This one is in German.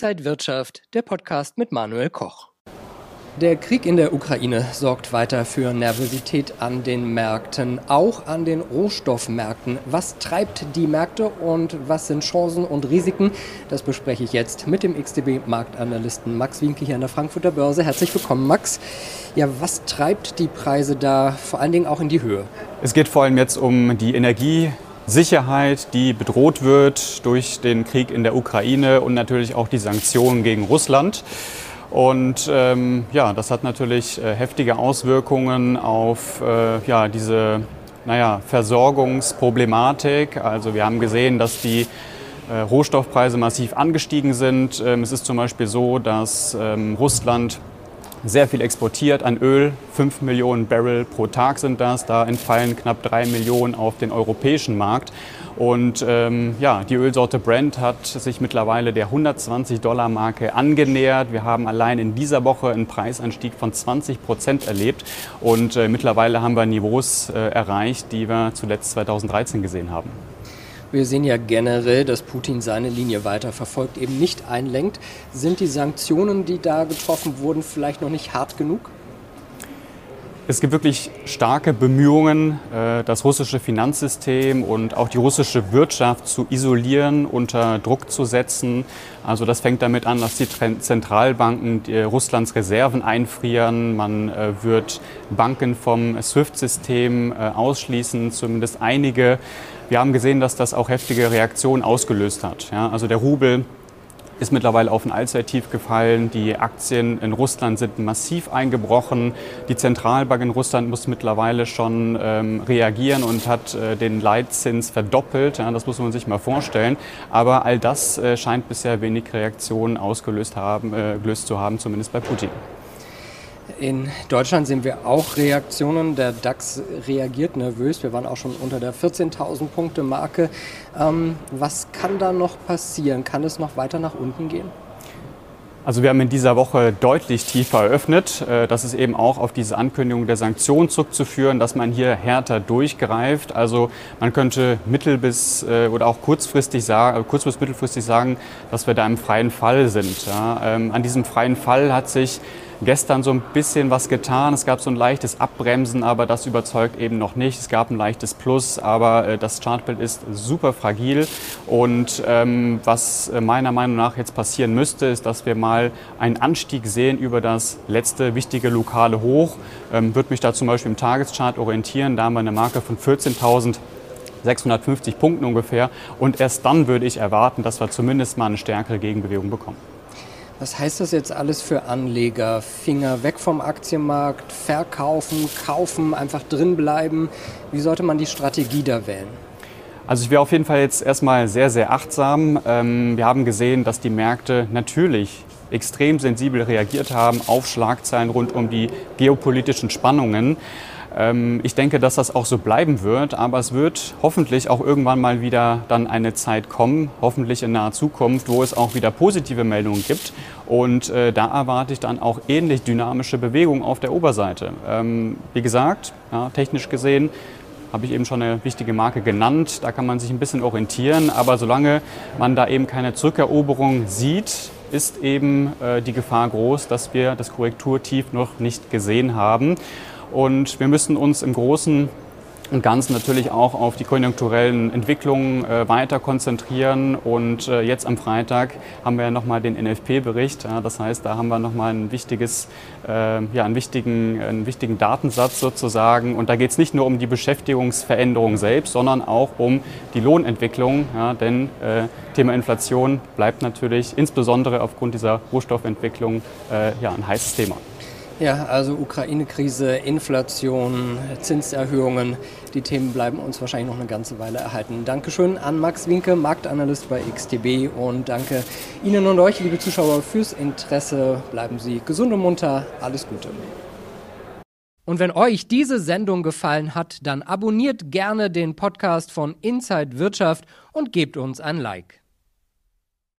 Inside Wirtschaft, der Podcast mit Manuel Koch. Der Krieg in der Ukraine sorgt weiter für Nervosität an den Märkten, auch an den Rohstoffmärkten. Was treibt die Märkte und was sind Chancen und Risiken? Das bespreche ich jetzt mit dem XTB-Marktanalysten Max Winke hier an der Frankfurter Börse. Herzlich willkommen, Max. Ja, was treibt die Preise da vor allen Dingen auch in die Höhe? Es geht vor allem jetzt um die Energiesicherheit, die bedroht wird durch den Krieg in der Ukraine und natürlich auch die Sanktionen gegen Russland. Und ähm, ja, das hat natürlich äh, heftige Auswirkungen auf äh, ja, diese naja, Versorgungsproblematik. Also wir haben gesehen, dass die äh, Rohstoffpreise massiv angestiegen sind. Ähm, es ist zum Beispiel so, dass ähm, Russland sehr viel exportiert an Öl. 5 Millionen Barrel pro Tag sind das. Da entfallen knapp 3 Millionen auf den europäischen Markt. Und ähm, ja, die Ölsorte Brent hat sich mittlerweile der 120 Dollar Marke angenähert. Wir haben allein in dieser Woche einen Preisanstieg von 20 Prozent erlebt. Und äh, mittlerweile haben wir Niveaus äh, erreicht, die wir zuletzt 2013 gesehen haben. Wir sehen ja generell, dass Putin seine Linie weiter verfolgt, eben nicht einlenkt. Sind die Sanktionen, die da getroffen wurden, vielleicht noch nicht hart genug? Es gibt wirklich starke Bemühungen, äh, das russische Finanzsystem und auch die russische Wirtschaft zu isolieren, unter Druck zu setzen. Also das fängt damit an, dass die Zentralbanken Russlands Reserven einfrieren. Man äh, wird Banken vom SWIFT-System äh, ausschließen, zumindest einige. Wir haben gesehen, dass das auch heftige Reaktionen ausgelöst hat. also der Rubel ist mittlerweile auf ein Allzeittief gefallen. Die Aktien in Russland sind massiv eingebrochen. Die Zentralbank in Russland muss mittlerweile schon ähm, reagieren und hat äh, den Leitzins verdoppelt. Ja, das muss man sich mal vorstellen. Aber all das äh, scheint bisher wenig Reaktionen ausgelöst haben, äh, gelöst zu haben, zumindest bei Putin. In Deutschland sehen wir auch Reaktionen. Der DAX reagiert nervös. Wir waren auch schon unter der 14.000 Punkte Marke. Ähm, was kann da noch passieren? Kann es noch weiter nach unten gehen? Also wir haben in dieser Woche deutlich tiefer eröffnet. Äh, das ist eben auch auf diese Ankündigung der Sanktionen zurückzuführen, dass man hier härter durchgreift. Also man könnte mittel- bis äh, oder auch kurzfristig sagen, kurz- bis mittelfristig sagen, dass wir da im freien Fall sind. Ähm, an diesem freien Fall hat sich gestern so ein bisschen was getan. Es gab so ein leichtes Abbremsen, aber das überzeugt eben noch nicht. Es gab ein leichtes Plus, aber äh, das Chartbild ist super fragil. Und ähm, was äh, meiner Meinung nach jetzt passieren müsste, ist, dass wir mal einen Anstieg sehen über das letzte wichtige lokale Hoch. Ähm, Würde mich da zum Beispiel im Tageschart orientieren. Da haben wir eine Marke von 14.000. 650 Punkten ungefähr. Und erst dann würde ich erwarten, dass wir zumindest mal eine stärkere Gegenbewegung bekommen. Was heißt das jetzt alles für Anleger? Finger weg vom Aktienmarkt, verkaufen, kaufen, einfach drin bleiben. Wie sollte man die Strategie da wählen? Also ich wäre auf jeden Fall jetzt erstmal sehr, sehr achtsam. Ähm, wir haben gesehen, dass die Märkte natürlich extrem sensibel reagiert haben auf Schlagzeilen rund um die geopolitischen Spannungen. Ähm, ich denke, dass das auch so bleiben wird, aber es wird hoffentlich auch irgendwann mal wieder dann eine Zeit kommen, hoffentlich in naher Zukunft, wo es auch wieder positive Meldungen gibt. Und äh, da erwarte ich dann auch ähnlich dynamische Bewegungen auf der Oberseite. Ähm, wie gesagt, ja, technisch gesehen habe ich eben schon eine wichtige Marke genannt. Da kann man sich ein bisschen orientieren, aber solange man da eben keine Zurückeroberung sieht, ist eben äh, die Gefahr groß, dass wir das Korrekturtief noch nicht gesehen haben. Und wir müssen uns im Großen und Ganzen natürlich auch auf die konjunkturellen Entwicklungen äh, weiter konzentrieren. Und äh, jetzt am Freitag haben wir ja nochmal den NFP-Bericht. Ja, das heißt, da haben wir nochmal ein wichtiges, äh, ja, einen wichtigen, einen wichtigen Datensatz sozusagen. Und da geht es nicht nur um die Beschäftigungsveränderung selbst, sondern auch um die Lohnentwicklung. Ja, denn äh, Thema Inflation bleibt natürlich insbesondere aufgrund dieser Rohstoffentwicklung äh, ja, ein heißes Thema. Ja, also Ukraine-Krise, Inflation, Zinserhöhungen, die Themen bleiben uns wahrscheinlich noch eine ganze Weile erhalten. Dankeschön an Max Winke, Marktanalyst bei XTB und danke Ihnen und euch, liebe Zuschauer, fürs Interesse. Bleiben Sie gesund und munter. Alles Gute. Und wenn euch diese Sendung gefallen hat, dann abonniert gerne den Podcast von Inside Wirtschaft und gebt uns ein Like.